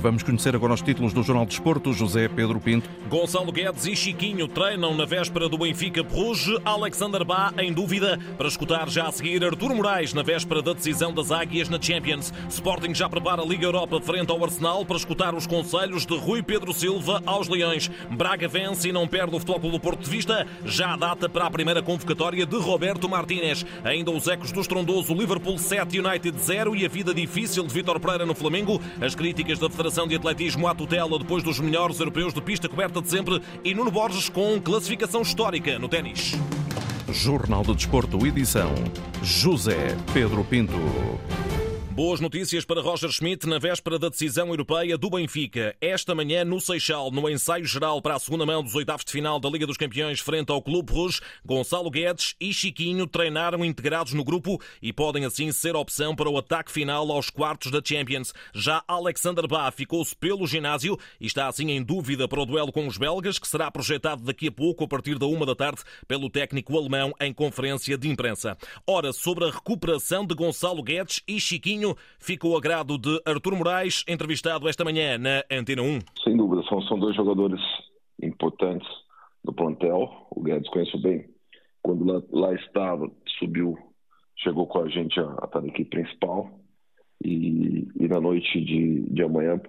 Vamos conhecer agora os títulos do Jornal de Desporto. José Pedro Pinto. Gonçalo Guedes e Chiquinho treinam na véspera do Benfica Bruges. Alexander Bá em dúvida. Para escutar já a seguir Artur Moraes na véspera da decisão das Águias na Champions. Sporting já prepara a Liga Europa frente ao Arsenal para escutar os conselhos de Rui Pedro Silva aos Leões. Braga vence e não perde o Futebol do Porto de vista. Já a data para a primeira convocatória de Roberto Martínez. Ainda os ecos do estrondoso Liverpool 7 United 0 e a vida difícil de Vitor Pereira no Flamengo. As críticas da Federação de Atletismo à tutela depois dos melhores europeus de pista coberta de sempre e Nuno Borges com classificação histórica no ténis. Jornal do Desporto, edição José Pedro Pinto. Boas notícias para Roger Schmidt na véspera da decisão europeia do Benfica. Esta manhã, no Seixal, no ensaio geral para a segunda mão dos oitavos de final da Liga dos Campeões frente ao Clube Rouge, Gonçalo Guedes e Chiquinho treinaram integrados no grupo e podem assim ser opção para o ataque final aos quartos da Champions. Já Alexander Bá ficou-se pelo ginásio e está assim em dúvida para o duelo com os belgas, que será projetado daqui a pouco, a partir da uma da tarde, pelo técnico alemão em conferência de imprensa. Ora, sobre a recuperação de Gonçalo Guedes e Chiquinho, ficou a grado de Artur Moraes, entrevistado esta manhã na Antena 1. Sem dúvida, são, são dois jogadores importantes do plantel. O Guedes conheço bem. Quando lá, lá estava, subiu, chegou com a gente a, a estar na equipe principal. E, e na noite de, de amanhã,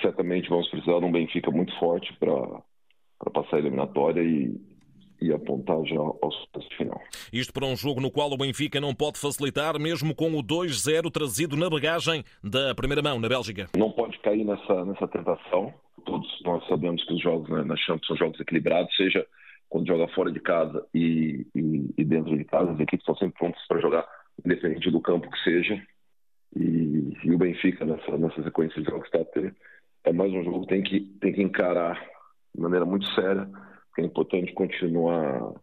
certamente vamos precisar de um Benfica muito forte para passar a eliminatória e, e apontar já ao final. Isto para um jogo no qual o Benfica não pode facilitar, mesmo com o 2-0 trazido na bagagem da primeira mão na Bélgica. Não pode cair nessa, nessa tentação. Todos nós sabemos que os jogos né, na Champions são jogos equilibrados, seja quando joga fora de casa e, e, e dentro de casa, as equipes estão sempre prontas para jogar, independente do campo que seja. E, e o Benfica, nessa, nessa sequência de jogos, está é mais um jogo que tem que, tem que encarar de maneira muito séria é importante continuar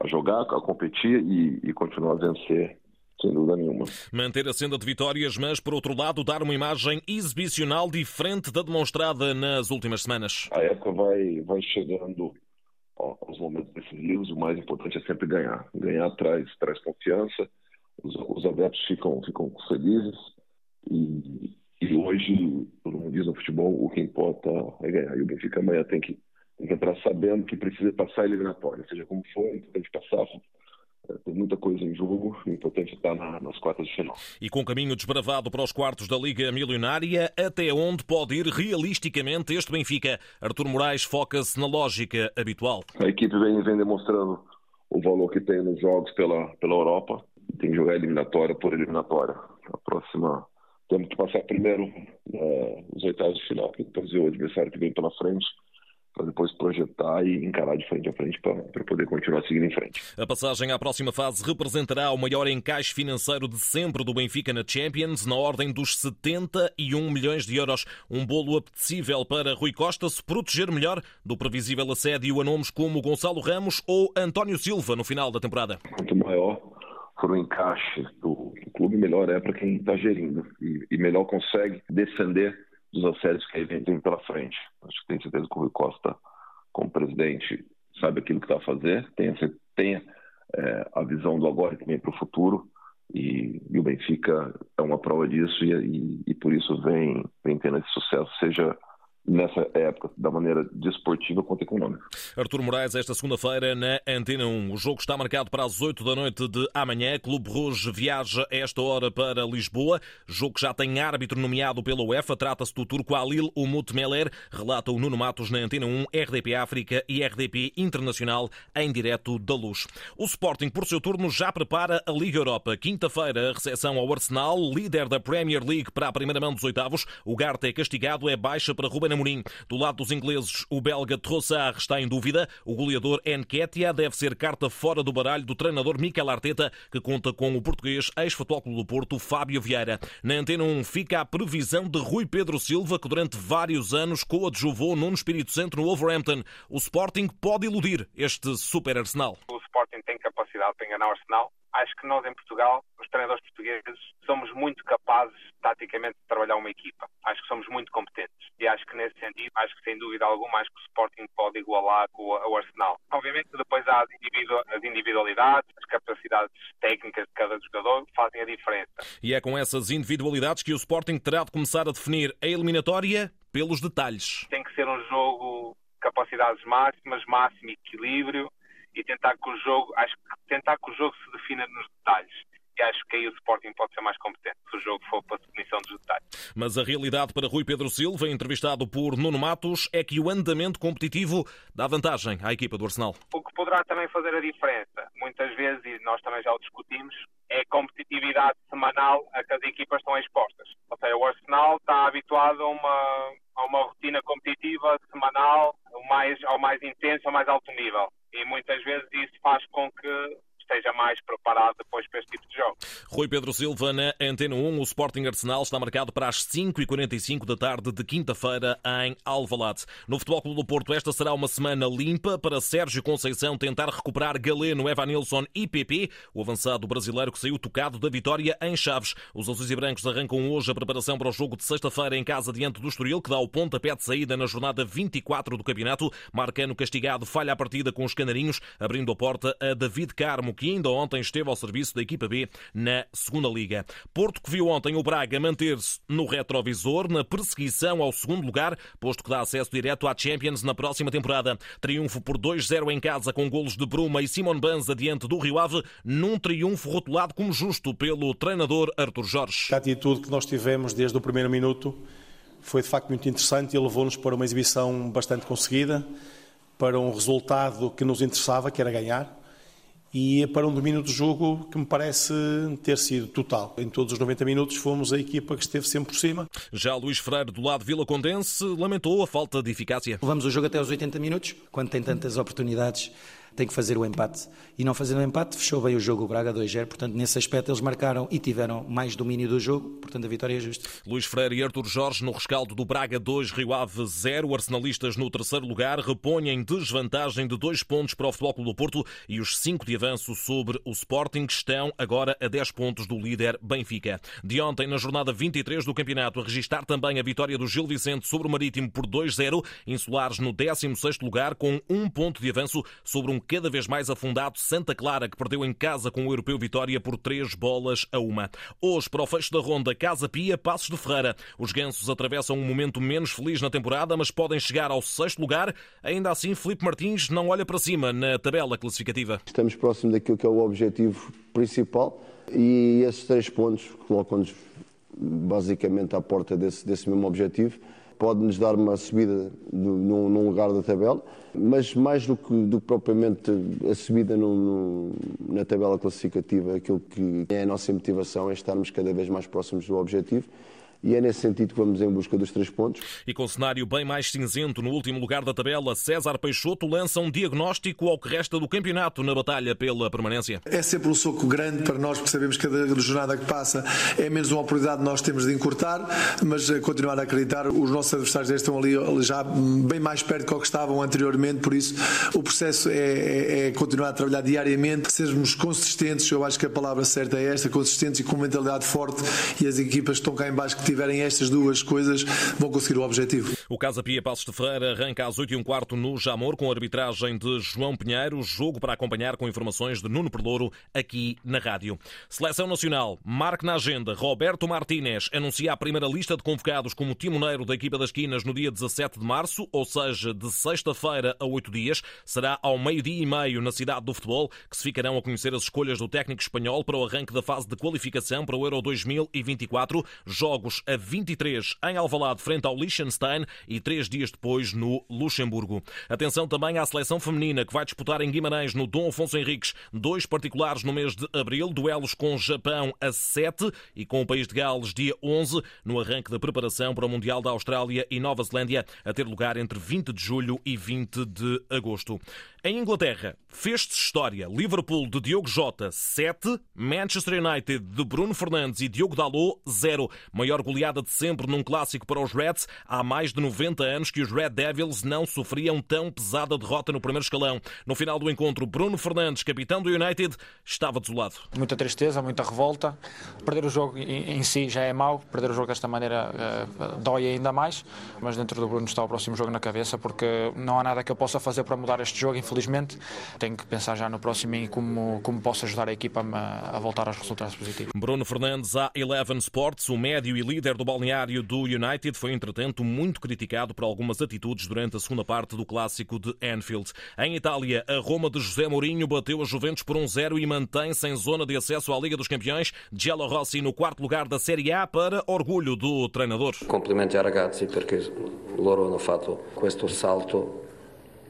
a jogar, a competir e, e continuar a vencer sem dúvida nenhuma. Manter a senda de vitórias, mas por outro lado dar uma imagem exibicional diferente da demonstrada nas últimas semanas. A época vai, vai chegando aos momentos decisivos, o mais importante é sempre ganhar. Ganhar traz, traz confiança, os, os adeptos ficam, ficam felizes e, e hoje, todo mundo diz no futebol, o que importa é ganhar. E o Benfica amanhã tem que tem que entrar sabendo que precisa passar a eliminatória, seja como for, é importante passar. É, tem muita coisa em jogo, é importante estar na, nas quartas de final. E com caminho desbravado para os quartos da Liga Milionária, até onde pode ir realisticamente este Benfica? Artur Moraes foca-se na lógica habitual. A equipe vem, vem demonstrando o valor que tem nos jogos pela, pela Europa. Tem que jogar eliminatória por eliminatória. A próxima temos que passar primeiro os oitavos de final, depois o adversário que vem pela frente para depois projetar e encarar de frente a frente para poder continuar seguindo em frente. A passagem à próxima fase representará o maior encaixe financeiro de sempre do Benfica na Champions, na ordem dos 71 milhões de euros. Um bolo apetecível para Rui Costa se proteger melhor do previsível assédio a nomes como Gonçalo Ramos ou António Silva no final da temporada. Quanto maior for o encaixe do clube, melhor é para quem está gerindo e, e melhor consegue defender dos assédios que vem pela frente. Acho que tenho certeza que o Rui Costa, como presidente, sabe aquilo que está a fazer, tenha, tenha é, a visão do agora e também para o futuro. E, e, o Benfica é uma prova disso e, e, e por isso vem, vem tendo esse sucesso, seja nessa época, da maneira desportiva quanto econômica. Artur Moraes, esta segunda-feira na Antena 1. O jogo está marcado para as 8 da noite de amanhã. Clube Rouge viaja a esta hora para Lisboa. Jogo que já tem árbitro nomeado pela UEFA. Trata-se do turco Alil Umut Meler. Relata o Nuno Matos na Antena 1, RDP África e RDP Internacional em direto da Luz. O Sporting, por seu turno, já prepara a Liga Europa. Quinta-feira, a recepção ao Arsenal, líder da Premier League para a primeira mão dos oitavos. O Garte é castigado, é baixa para Ruben Amorim. Do lado dos ingleses, o belga Trossard está em dúvida. O goleador Enquetia deve ser carta fora do baralho do treinador Mikel Arteta, que conta com o português ex-futebol do Porto, Fábio Vieira. Na Antena 1 fica a previsão de Rui Pedro Silva, que durante vários anos coadjuvou no Espírito Santo no Wolverhampton. O Sporting pode iludir este super Arsenal. O Sporting tem capacidade para enganar o Arsenal. Acho que nós em Portugal, os treinadores portugueses, somos muito capazes taticamente de trabalhar uma equipa. Acho que somos muito competentes. E acho que nesse sentido, acho que sem dúvida alguma, acho que o Sporting pode igualar com o Arsenal. Obviamente depois há as individualidades, as capacidades técnicas de cada jogador que fazem a diferença. E é com essas individualidades que o Sporting terá de começar a definir a eliminatória pelos detalhes. Tem que ser um jogo capacidades máximas, máximo equilíbrio e tentar que o jogo, acho que tentar que o jogo se defina nos detalhes. E acho que aí o Sporting pode ser mais competente se o jogo for para a definição dos detalhes. Mas a realidade para Rui Pedro Silva, entrevistado por Nuno Matos, é que o andamento competitivo dá vantagem à equipa do Arsenal. O que poderá também fazer a diferença, muitas vezes, e nós também já o discutimos, é a competitividade semanal a que as equipas estão expostas. Ou seja, o Arsenal está habituado a uma, a uma rotina competitiva semanal, ao mais, ao mais intenso, ao mais alto nível. E muitas vezes isso faz com que esteja mais preparado depois para este tipo de jogo. Rui Pedro Silva, na Antena 1, o Sporting Arsenal está marcado para as 5h45 da tarde de quinta-feira em Alvalade. No Futebol Clube do Porto, esta será uma semana limpa para Sérgio Conceição tentar recuperar Galeno, Evanilson e PP, o avançado brasileiro que saiu tocado da vitória em Chaves. Os azuis e brancos arrancam hoje a preparação para o jogo de sexta-feira em casa diante do Estoril, que dá o pontapé de saída na jornada 24 do campeonato. Marcano castigado falha a partida com os canarinhos, abrindo a porta a David Carmo, que ainda ontem esteve ao serviço da equipa B na segunda Liga. Porto que viu ontem o Braga manter-se no retrovisor, na perseguição ao segundo lugar, posto que dá acesso direto à Champions na próxima temporada. Triunfo por 2-0 em casa com golos de Bruma e Simon Banza diante do Rio Ave, num triunfo rotulado como justo pelo treinador Artur Jorge. A atitude que nós tivemos desde o primeiro minuto foi de facto muito interessante e levou-nos para uma exibição bastante conseguida, para um resultado que nos interessava, que era ganhar e para um domínio do jogo que me parece ter sido total. Em todos os 90 minutos fomos a equipa que esteve sempre por cima. Já Luís Freire, do lado Vila Condense, lamentou a falta de eficácia. Levamos o jogo até aos 80 minutos, quando tem tantas oportunidades tem que fazer o empate. E não fazendo o empate, fechou bem o jogo o Braga 2-0. Portanto, nesse aspecto, eles marcaram e tiveram mais domínio do jogo. Portanto, a vitória é justa. Luís Freire e Artur Jorge no rescaldo do Braga 2, Rio Ave 0. Arsenalistas no terceiro lugar repõem desvantagem de dois pontos para o Futebol Clube do Porto e os cinco de avanço sobre o Sporting estão agora a 10 pontos do líder Benfica. De ontem, na jornada 23 do campeonato, a registrar também a vitória do Gil Vicente sobre o Marítimo por 2-0. Insulares no 16 lugar com um ponto de avanço sobre um cada vez mais afundado Santa Clara, que perdeu em casa com o Europeu Vitória por três bolas a uma. Hoje, para o fecho da ronda, Casa Pia, Passos de Ferreira. Os gansos atravessam um momento menos feliz na temporada, mas podem chegar ao sexto lugar. Ainda assim, Felipe Martins não olha para cima na tabela classificativa. Estamos próximo daquilo que é o objetivo principal e esses três pontos colocam-nos basicamente à porta desse, desse mesmo objetivo pode-nos dar uma subida num, num, lugar da tabela, mas mais do que, do que propriamente a subida no, no, na tabela classificativa, aquilo que é a nossa motivação é estarmos cada vez mais próximos do objetivo e é nesse sentido que vamos em busca dos três pontos. E com cenário bem mais cinzento no último lugar da tabela, César Peixoto lança um diagnóstico ao que resta do campeonato na batalha pela permanência. É sempre um soco grande para nós, porque sabemos que cada jornada que passa é menos uma oportunidade que nós temos de encurtar, mas continuar a acreditar, os nossos adversários estão ali já bem mais perto do que estavam anteriormente, por isso o processo é, é, é continuar a trabalhar diariamente, sermos consistentes, eu acho que a palavra certa é esta, consistentes e com mentalidade forte e as equipas que estão cá em baixo que tiverem estas duas coisas, vão conseguir o objetivo. O Casa Pia Passos de Ferreira arranca às 8 e um quarto no Jamor, com a arbitragem de João Pinheiro. Jogo para acompanhar com informações de Nuno Perlouro aqui na rádio. Seleção Nacional, marque na agenda. Roberto Martínez anuncia a primeira lista de convocados como timoneiro da equipa das Quinas no dia 17 de março, ou seja, de sexta-feira a oito dias. Será ao meio-dia e meio na cidade do futebol que se ficarão a conhecer as escolhas do técnico espanhol para o arranque da fase de qualificação para o Euro 2024. Jogos a 23 em Alvalade, frente ao Liechtenstein e três dias depois no Luxemburgo. Atenção também à seleção feminina que vai disputar em Guimarães no Dom Afonso Henriques dois particulares no mês de abril, duelos com Japão a 7 e com o país de Gales dia 11, no arranque da preparação para o Mundial da Austrália e Nova Zelândia, a ter lugar entre 20 de julho e 20 de agosto. Em Inglaterra, fez-se história. Liverpool de Diogo Jota, 7. Manchester United de Bruno Fernandes e Diogo Dalot, 0. Maior goleada de sempre num clássico para os Reds. Há mais de 90 anos que os Red Devils não sofriam tão pesada derrota no primeiro escalão. No final do encontro, Bruno Fernandes, capitão do United, estava desolado. Muita tristeza, muita revolta. Perder o jogo em si já é mau. Perder o jogo desta maneira uh, dói ainda mais. Mas dentro do Bruno está o próximo jogo na cabeça porque não há nada que eu possa fazer para mudar este jogo, infelizmente. Tenho que pensar já no próximo e como, como posso ajudar a equipa a, a voltar aos resultados positivos. Bruno Fernandes, a Eleven Sports, o médio e líder do balneário do United, foi entretanto muito criticado por algumas atitudes durante a segunda parte do clássico de Anfield. Em Itália, a Roma de José Mourinho bateu a Juventus por 1-0 um e mantém-se em zona de acesso à Liga dos Campeões. Giallo Rossi no quarto lugar da Série A para orgulho do treinador. Complimenti ai ragazzi perché loro hanno fatto questo salto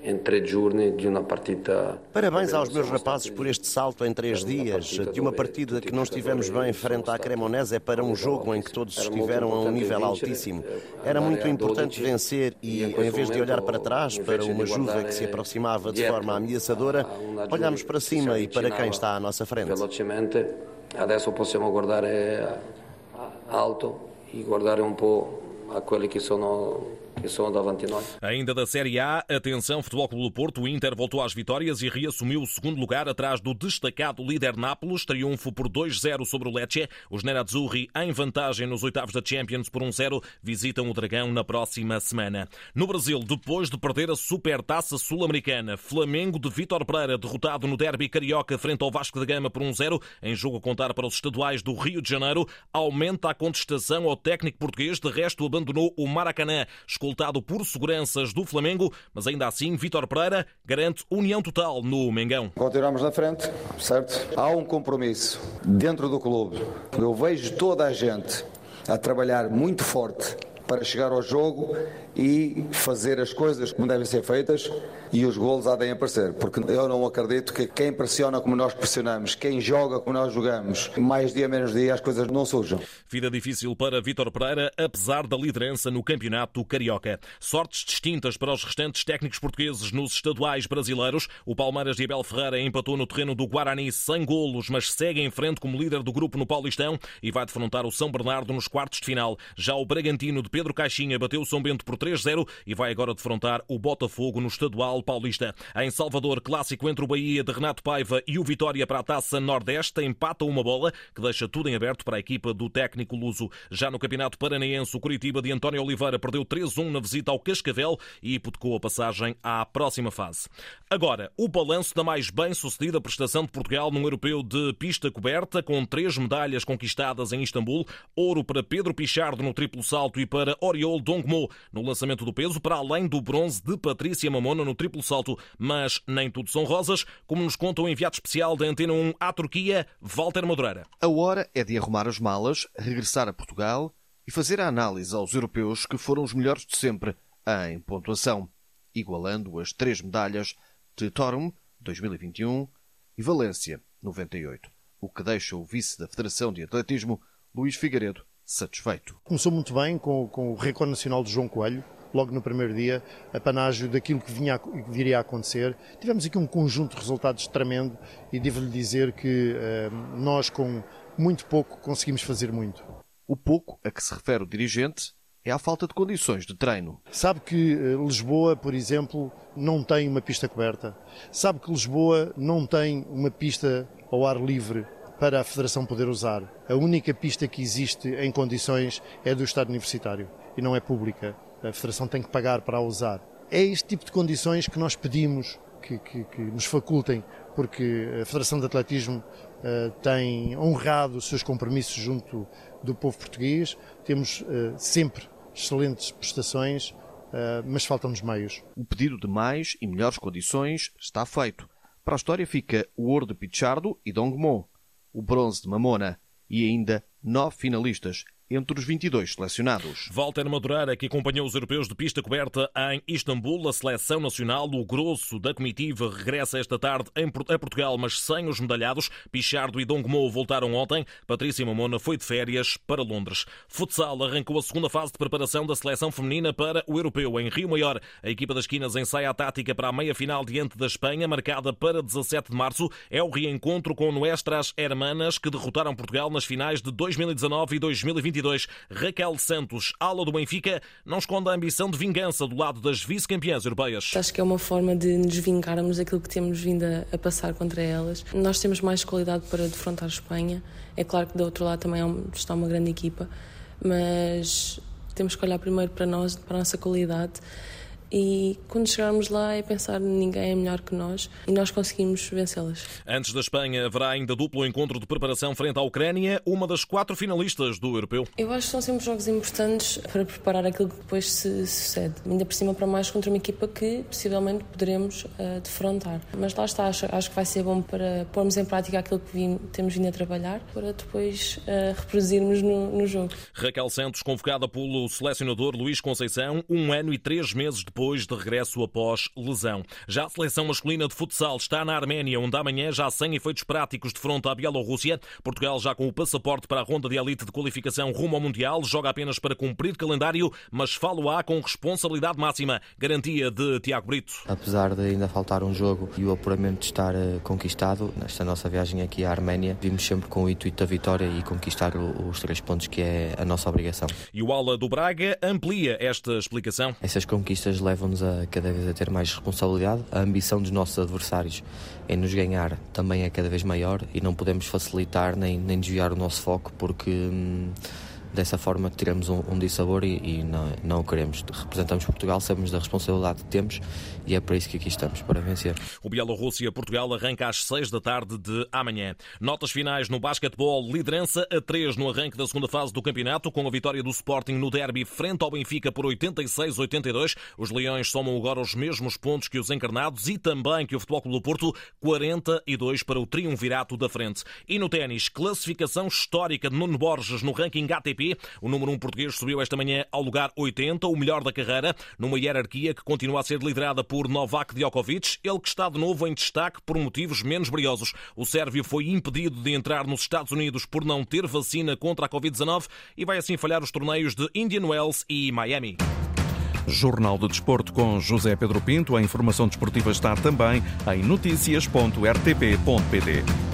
em três giorni de uma partida. Parabéns aos meus rapazes por este salto em três dias, de uma partida que não estivemos bem frente à Cremonese para um jogo em que todos estiveram a um nível altíssimo. Era muito importante vencer e, em vez de olhar para trás, para uma Juve que se aproximava de forma ameaçadora, olhamos para cima e para quem está à nossa frente. Velocemente, adesso possiamo guardare alto e guardare um po' a quelli che sono Ainda da Série A, atenção, Futebol Clube do Porto, o Inter voltou às vitórias e reassumiu o segundo lugar atrás do destacado líder Nápoles, triunfo por 2-0 sobre o Lecce. Os Nerazzurri, em vantagem nos oitavos da Champions por 1-0, visitam o Dragão na próxima semana. No Brasil, depois de perder a Supertaça Sul-Americana, Flamengo de Vítor Pereira derrotado no derby carioca frente ao Vasco da Gama por 1-0, em jogo a contar para os estaduais do Rio de Janeiro, aumenta a contestação ao técnico português, de resto abandonou o Maracanã escoltado por seguranças do Flamengo, mas ainda assim Vítor Pereira garante união total no Mengão. Continuamos na frente, certo? Há um compromisso dentro do clube. Eu vejo toda a gente a trabalhar muito forte para chegar ao jogo e fazer as coisas como devem ser feitas e os golos há de aparecer, porque eu não acredito que quem pressiona como nós pressionamos, quem joga como nós jogamos, mais dia menos dia as coisas não surjam. Vida difícil para Vítor Pereira, apesar da liderança no campeonato carioca. Sortes distintas para os restantes técnicos portugueses nos estaduais brasileiros. O Palmeiras de Abel Ferreira empatou no terreno do Guarani sem golos, mas segue em frente como líder do grupo no Paulistão e vai defrontar o São Bernardo nos quartos de final. Já o Bragantino de Pedro Caixinha bateu o São Bento por 3-0 e vai agora defrontar o Botafogo no estadual paulista. Em Salvador, clássico entre o Bahia de Renato Paiva e o Vitória para a Taça Nordeste, empata uma bola que deixa tudo em aberto para a equipa do técnico luso. Já no Campeonato Paranaense, o Curitiba de António Oliveira perdeu 3-1 na visita ao Cascavel e hipotecou a passagem à próxima fase. Agora, o balanço da mais bem-sucedida prestação de Portugal num europeu de pista coberta, com três medalhas conquistadas em Istambul, ouro para Pedro Pichardo no triplo salto e para Oriol Dongmo no lançamento do peso, para além do bronze de Patrícia Mamona no triplo salto. Mas nem tudo são rosas, como nos conta o enviado especial da Antena 1 à Turquia, Walter Madureira. A hora é de arrumar as malas, regressar a Portugal e fazer a análise aos europeus que foram os melhores de sempre em pontuação, igualando as três medalhas de Torum 2021 e Valência 98, o que deixa o vice da Federação de Atletismo, Luís Figueiredo, satisfeito. Começou muito bem com, com o recorde nacional de João Coelho, logo no primeiro dia, apanágio daquilo que, vinha, que viria a acontecer. Tivemos aqui um conjunto de resultados tremendo e devo-lhe dizer que eh, nós, com muito pouco, conseguimos fazer muito. O pouco a que se refere o dirigente é a falta de condições de treino. Sabe que eh, Lisboa, por exemplo, não tem uma pista coberta. Sabe que Lisboa não tem uma pista ao ar livre para a Federação poder usar. A única pista que existe em condições é do Estado Universitário e não é pública. A Federação tem que pagar para a usar. É este tipo de condições que nós pedimos que, que, que nos facultem, porque a Federação de Atletismo uh, tem honrado os seus compromissos junto do povo português. Temos uh, sempre excelentes prestações, uh, mas faltam-nos meios. O pedido de mais e melhores condições está feito. Para a história fica o ouro de Pichardo e Dongmon, o bronze de Mamona e ainda nove finalistas entre os 22 selecionados. Walter Madureira, que acompanhou os europeus de pista coberta em Istambul, a seleção nacional, o grosso da comitiva, regressa esta tarde a Portugal, mas sem os medalhados. Pichardo e Dongmo voltaram ontem. Patrícia Mamona foi de férias para Londres. Futsal arrancou a segunda fase de preparação da seleção feminina para o europeu em Rio Maior. A equipa das Quinas ensaia a tática para a meia-final diante da Espanha, marcada para 17 de março. É o reencontro com Nuestras Hermanas, que derrotaram Portugal nas finais de 2019 e 2022. Raquel Santos, ala do Benfica, não esconde a ambição de vingança do lado das vice-campeãs europeias. Acho que é uma forma de nos vingarmos daquilo que temos vindo a passar contra elas. Nós temos mais qualidade para defrontar a Espanha. É claro que do outro lado também está uma grande equipa, mas temos que olhar primeiro para nós, para a nossa qualidade e quando chegarmos lá é pensar ninguém é melhor que nós e nós conseguimos vencê-las. Antes da Espanha haverá ainda duplo encontro de preparação frente à Ucrânia, uma das quatro finalistas do Europeu. Eu acho que são sempre jogos importantes para preparar aquilo que depois se sucede. Ainda por cima para mais contra uma equipa que possivelmente poderemos uh, defrontar. Mas lá está, acho, acho, que vai ser bom para pormos em prática aquilo que vim, temos vindo a trabalhar para depois uh, reproduzirmos no, no jogo. Raquel Santos, convocada pelo selecionador Luís Conceição, um ano e três meses depois depois de regresso após lesão. Já a seleção masculina de futsal está na Arménia, onde amanhã já sem efeitos práticos de fronte à Bielorrússia. Portugal já com o passaporte para a ronda de elite de qualificação rumo ao Mundial, joga apenas para cumprir calendário, mas falo-á com responsabilidade máxima. Garantia de Tiago Brito. Apesar de ainda faltar um jogo e o apuramento estar eh, conquistado, nesta nossa viagem aqui à Arménia, vimos sempre com o intuito da vitória e conquistar os três pontos que é a nossa obrigação. E o Ala do Braga amplia esta explicação. Essas conquistas levam levam-nos a cada vez a ter mais responsabilidade. A ambição dos nossos adversários em nos ganhar também é cada vez maior e não podemos facilitar nem, nem desviar o nosso foco porque. Hum, dessa forma tiramos um, um dissabor e, e não, não o queremos. Representamos Portugal, sabemos da responsabilidade que temos e é para isso que aqui estamos, para vencer. O Bielorrússia-Portugal arranca às 6 da tarde de amanhã. Notas finais no basquetebol, liderança a 3 no arranque da segunda fase do campeonato, com a vitória do Sporting no derby frente ao Benfica por 86-82. Os Leões somam agora os mesmos pontos que os encarnados e também que o Futebol Clube do Porto, 42 para o triunvirato da frente. E no ténis, classificação histórica de Nuno Borges no ranking ATP o número 1 um português subiu esta manhã ao lugar 80, o melhor da carreira, numa hierarquia que continua a ser liderada por Novak Djokovic, ele que está de novo em destaque por motivos menos briosos. O sérvio foi impedido de entrar nos Estados Unidos por não ter vacina contra a Covid-19 e vai assim falhar os torneios de Indian Wells e Miami. Jornal de Desporto com José Pedro Pinto. A informação desportiva está também em notícias.rtp.pt.